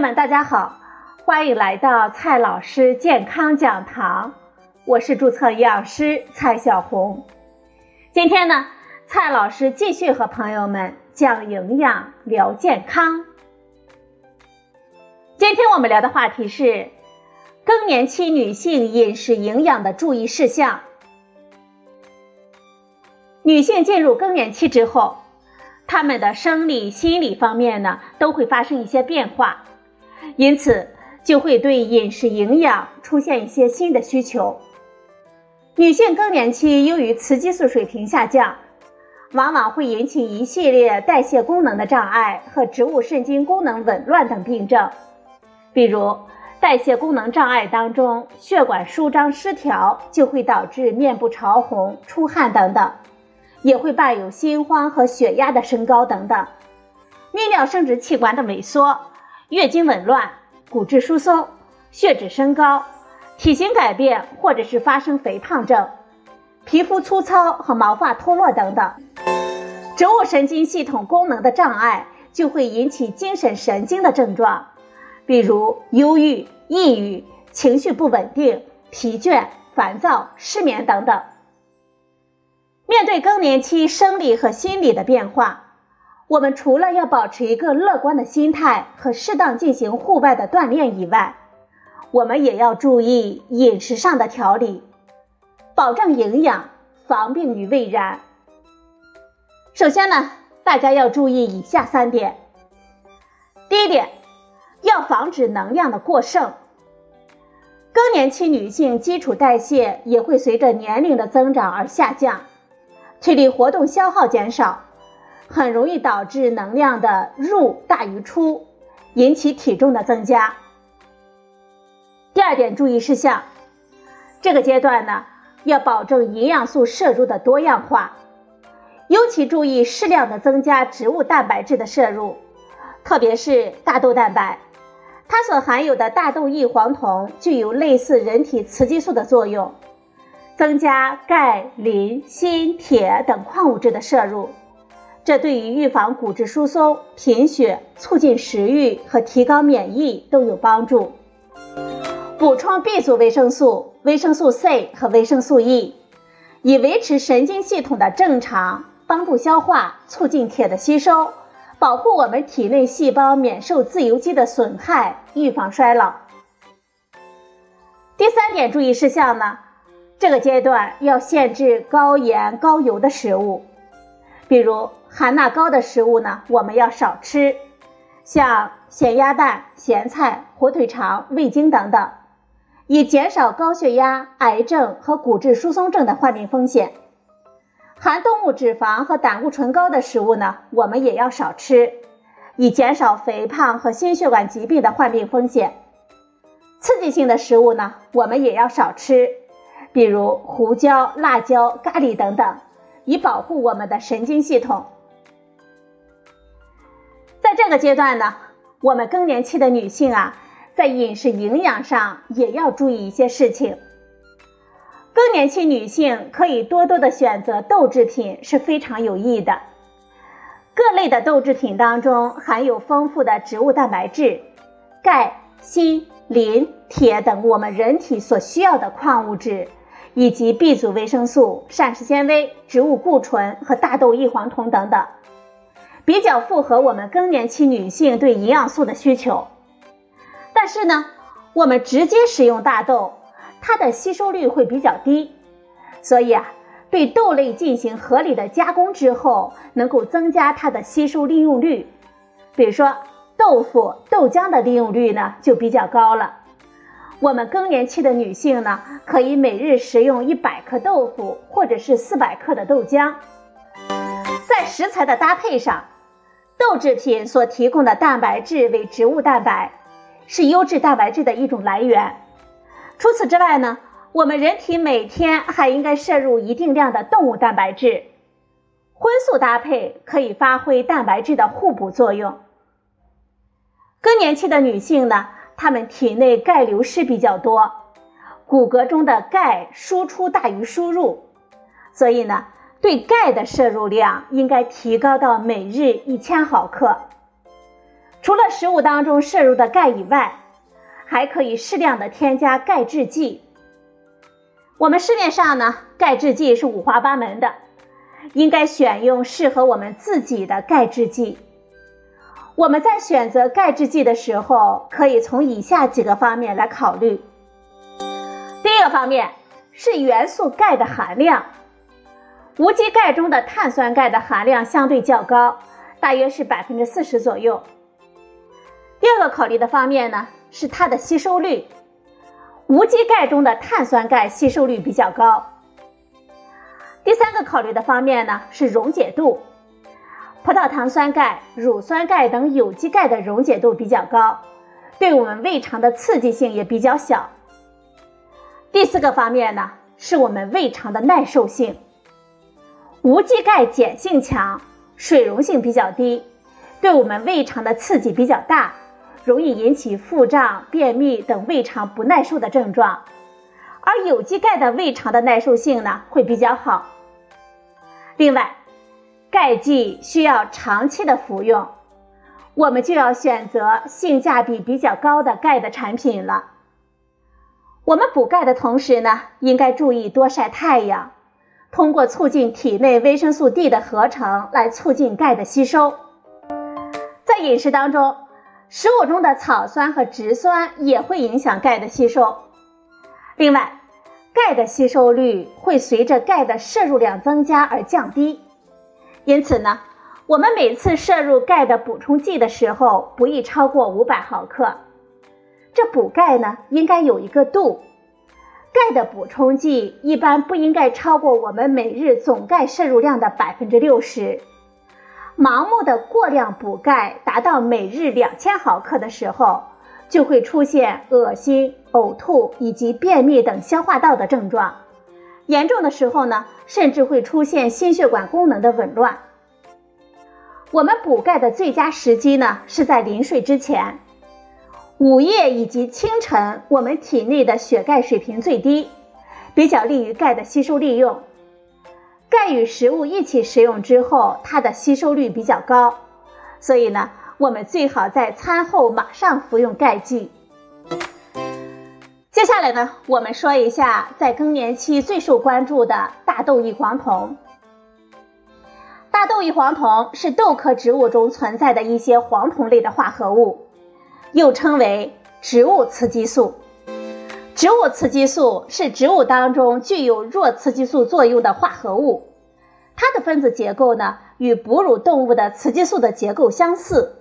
友们，大家好，欢迎来到蔡老师健康讲堂，我是注册营养师蔡小红。今天呢，蔡老师继续和朋友们讲营养、聊健康。今天我们聊的话题是更年期女性饮食营养的注意事项。女性进入更年期之后，她们的生理、心理方面呢，都会发生一些变化。因此，就会对饮食营养出现一些新的需求。女性更年期由于雌激素水平下降，往往会引起一系列代谢功能的障碍和植物神经功能紊乱等病症。比如，代谢功能障碍当中，血管舒张失调就会导致面部潮红、出汗等等，也会伴有心慌和血压的升高等等。泌尿生殖器官的萎缩。月经紊乱、骨质疏松、血脂升高、体型改变，或者是发生肥胖症、皮肤粗糙和毛发脱落等等，植物神经系统功能的障碍就会引起精神神经的症状，比如忧郁、抑郁、情绪不稳定、疲倦、烦躁、失眠等等。面对更年期生理和心理的变化。我们除了要保持一个乐观的心态和适当进行户外的锻炼以外，我们也要注意饮食上的调理，保证营养，防病于未然。首先呢，大家要注意以下三点。第一点，要防止能量的过剩。更年期女性基础代谢也会随着年龄的增长而下降，体力活动消耗减少。很容易导致能量的入大于出，引起体重的增加。第二点注意事项，这个阶段呢，要保证营养素摄入的多样化，尤其注意适量的增加植物蛋白质的摄入，特别是大豆蛋白，它所含有的大豆异黄酮具有类似人体雌激素的作用，增加钙、磷、锌、铁等矿物质的摄入。这对于预防骨质疏松、贫血、促进食欲和提高免疫都有帮助。补充 B 族维生素、维生素 C 和维生素 E，以维持神经系统的正常，帮助消化，促进铁的吸收，保护我们体内细胞免受自由基的损害，预防衰老。第三点注意事项呢，这个阶段要限制高盐高油的食物，比如。含钠高的食物呢，我们要少吃，像咸鸭蛋、咸菜、火腿肠、味精等等，以减少高血压、癌症和骨质疏松症的患病风险。含动物脂肪和胆固醇高的食物呢，我们也要少吃，以减少肥胖和心血管疾病的患病风险。刺激性的食物呢，我们也要少吃，比如胡椒、辣椒、咖喱等等，以保护我们的神经系统。在这个阶段呢，我们更年期的女性啊，在饮食营养上也要注意一些事情。更年期女性可以多多的选择豆制品是非常有益的。各类的豆制品当中含有丰富的植物蛋白质、钙、锌、磷、铁等我们人体所需要的矿物质，以及 B 族维生素、膳食纤维、植物固醇和大豆异黄酮等等。比较符合我们更年期女性对营养素的需求，但是呢，我们直接食用大豆，它的吸收率会比较低，所以啊，对豆类进行合理的加工之后，能够增加它的吸收利用率。比如说豆腐、豆浆的利用率呢就比较高了。我们更年期的女性呢，可以每日食用一百克豆腐或者是四百克的豆浆。在食材的搭配上。豆制品所提供的蛋白质为植物蛋白，是优质蛋白质的一种来源。除此之外呢，我们人体每天还应该摄入一定量的动物蛋白质。荤素搭配可以发挥蛋白质的互补作用。更年期的女性呢，她们体内钙流失比较多，骨骼中的钙输出大于输入，所以呢。对钙的摄入量应该提高到每日一千毫克。除了食物当中摄入的钙以外，还可以适量的添加钙制剂。我们市面上呢，钙制剂是五花八门的，应该选用适合我们自己的钙制剂。我们在选择钙制剂的时候，可以从以下几个方面来考虑。第一个方面是元素钙的含量，无机钙中的碳酸钙的含量相对较高，大约是百分之四十左右。第二个考虑的方面呢，是它的吸收率，无机钙中的碳酸钙吸收率比较高。第三个考虑的方面呢，是溶解度，葡萄糖酸钙、乳酸钙等有机钙的溶解度比较高，对我们胃肠的刺激性也比较小。第四个方面呢，是我们胃肠的耐受性，无机钙碱性强，水溶性比较低，对我们胃肠的刺激比较大。容易引起腹胀、便秘等胃肠不耐受的症状，而有机钙的胃肠的耐受性呢会比较好。另外，钙剂需要长期的服用，我们就要选择性价比比较高的钙的产品了。我们补钙的同时呢，应该注意多晒太阳，通过促进体内维生素 D 的合成来促进钙的吸收。在饮食当中。食物中的草酸和植酸也会影响钙的吸收。另外，钙的吸收率会随着钙的摄入量增加而降低。因此呢，我们每次摄入钙的补充剂的时候，不宜超过五百毫克。这补钙呢，应该有一个度。钙的补充剂一般不应该超过我们每日总钙摄入量的百分之六十。盲目的过量补钙达到每日两千毫克的时候，就会出现恶心、呕吐以及便秘等消化道的症状。严重的时候呢，甚至会出现心血管功能的紊乱。我们补钙的最佳时机呢，是在临睡之前，午夜以及清晨，我们体内的血钙水平最低，比较利于钙的吸收利用。钙与食物一起食用之后，它的吸收率比较高，所以呢，我们最好在餐后马上服用钙剂。接下来呢，我们说一下在更年期最受关注的大豆异黄酮。大豆异黄酮是豆科植物中存在的一些黄酮类的化合物，又称为植物雌激素。植物雌激素是植物当中具有弱雌激素作用的化合物，它的分子结构呢与哺乳动物的雌激素的结构相似，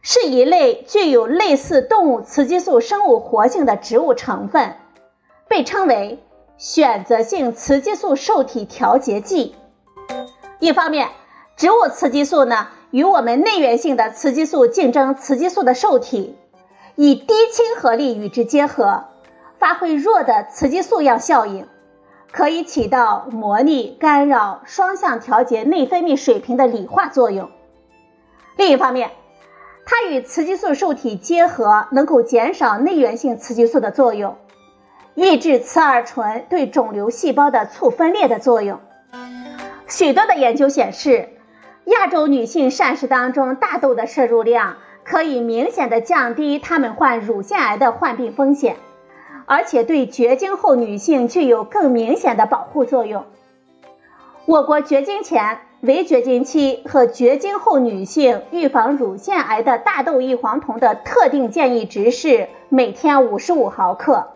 是一类具有类似动物雌激素生物活性的植物成分，被称为选择性雌激素受体调节剂。一方面，植物雌激素呢与我们内源性的雌激素竞争雌激素的受体，以低亲和力与之结合。发挥弱的雌激素样效应，可以起到模拟、干扰、双向调节内分泌水平的理化作用。另一方面，它与雌激素受体结合，能够减少内源性雌激素的作用，抑制雌二醇对肿瘤细胞的促分裂的作用。许多的研究显示，亚洲女性膳食当中大豆的摄入量，可以明显的降低她们患乳腺癌的患病风险。而且对绝经后女性具有更明显的保护作用。我国绝经前、围绝经期和绝经后女性预防乳腺癌的大豆异黄酮的特定建议值是每天五十五毫克，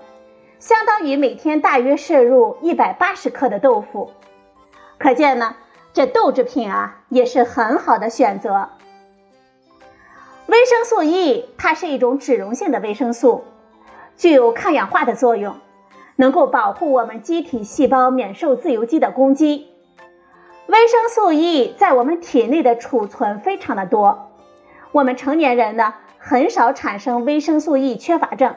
相当于每天大约摄入一百八十克的豆腐。可见呢，这豆制品啊也是很好的选择。维生素 E 它是一种脂溶性的维生素。具有抗氧化的作用，能够保护我们机体细胞免受自由基的攻击。维生素 E 在我们体内的储存非常的多，我们成年人呢很少产生维生素 E 缺乏症。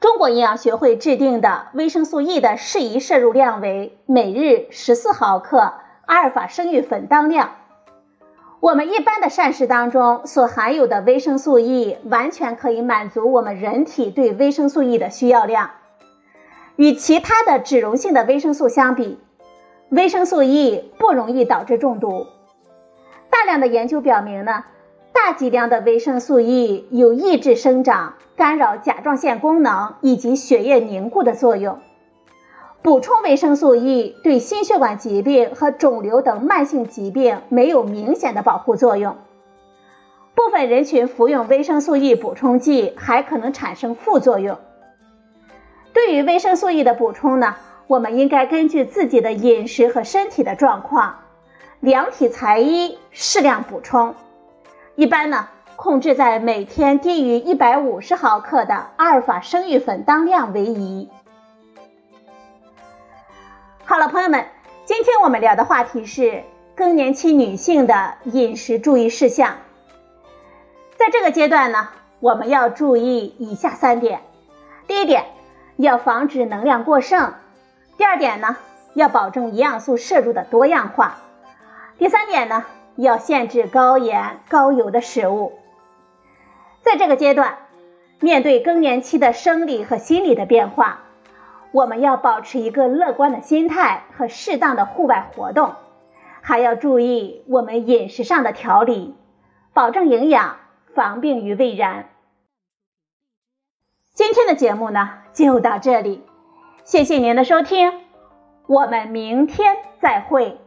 中国营养学会制定的维生素 E 的适宜摄入量为每日十四毫克阿尔法生育粉当量。我们一般的膳食当中所含有的维生素 E，完全可以满足我们人体对维生素 E 的需要量。与其他的脂溶性的维生素相比，维生素 E 不容易导致中毒。大量的研究表明呢大剂量的维生素 E 有抑制生长、干扰甲状腺功能以及血液凝固的作用。补充维生素 E 对心血管疾病和肿瘤等慢性疾病没有明显的保护作用。部分人群服用维生素 E 补充剂还可能产生副作用。对于维生素 E 的补充呢，我们应该根据自己的饮食和身体的状况，量体裁衣，适量补充。一般呢，控制在每天低于一百五十毫克的阿尔法生育粉当量为宜。好了，朋友们，今天我们聊的话题是更年期女性的饮食注意事项。在这个阶段呢，我们要注意以下三点：第一点，要防止能量过剩；第二点呢，要保证营养素摄入的多样化；第三点呢，要限制高盐高油的食物。在这个阶段，面对更年期的生理和心理的变化，我们要保持一个乐观的心态和适当的户外活动，还要注意我们饮食上的调理，保证营养。防病于未然。今天的节目呢，就到这里，谢谢您的收听，我们明天再会。